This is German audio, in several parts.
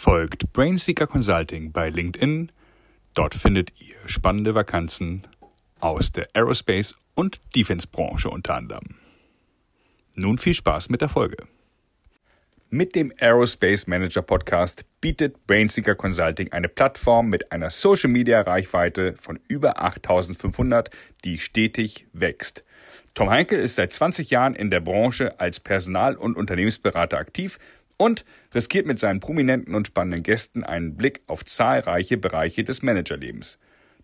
Folgt Brainseeker Consulting bei LinkedIn. Dort findet ihr spannende Vakanzen aus der Aerospace- und Defense-Branche unter anderem. Nun viel Spaß mit der Folge. Mit dem Aerospace Manager Podcast bietet Brainseeker Consulting eine Plattform mit einer Social Media Reichweite von über 8500, die stetig wächst. Tom Heinkel ist seit 20 Jahren in der Branche als Personal- und Unternehmensberater aktiv und riskiert mit seinen prominenten und spannenden Gästen einen Blick auf zahlreiche Bereiche des Managerlebens.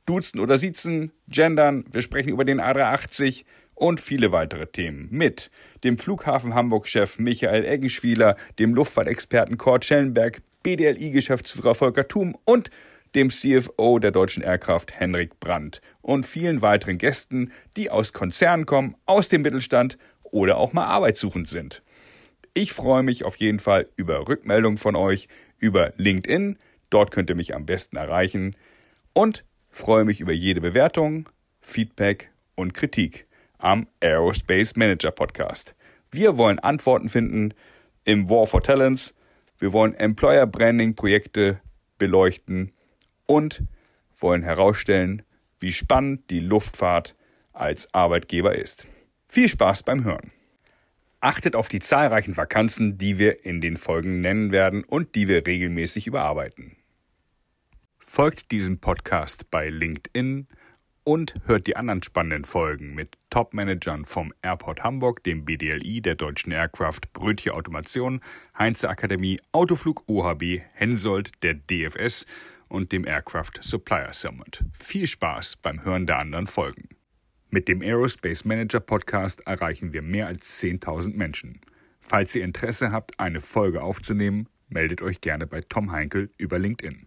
Duzen oder Siezen, Gendern, wir sprechen über den A380, und viele weitere Themen mit dem Flughafen Hamburg-Chef Michael Eggenschwieler, dem Luftfahrtexperten Kurt Schellenberg, BDLI-Geschäftsführer Volker Thum und dem CFO der Deutschen Aircraft Henrik Brandt und vielen weiteren Gästen, die aus Konzernen kommen, aus dem Mittelstand oder auch mal arbeitssuchend sind. Ich freue mich auf jeden Fall über Rückmeldungen von euch über LinkedIn, dort könnt ihr mich am besten erreichen und freue mich über jede Bewertung, Feedback und Kritik am Aerospace Manager Podcast. Wir wollen Antworten finden im War for Talents. Wir wollen Employer Branding Projekte beleuchten und wollen herausstellen, wie spannend die Luftfahrt als Arbeitgeber ist. Viel Spaß beim Hören. Achtet auf die zahlreichen Vakanzen, die wir in den Folgen nennen werden und die wir regelmäßig überarbeiten. Folgt diesem Podcast bei LinkedIn, und hört die anderen spannenden Folgen mit Top-Managern vom Airport Hamburg, dem BDLI, der Deutschen Aircraft, Brötchen Automation, Heinze Akademie, Autoflug OHB, Hensoldt, der DFS und dem Aircraft Supplier Summit. Viel Spaß beim Hören der anderen Folgen. Mit dem Aerospace Manager Podcast erreichen wir mehr als 10.000 Menschen. Falls ihr Interesse habt, eine Folge aufzunehmen, meldet euch gerne bei Tom Heinkel über LinkedIn.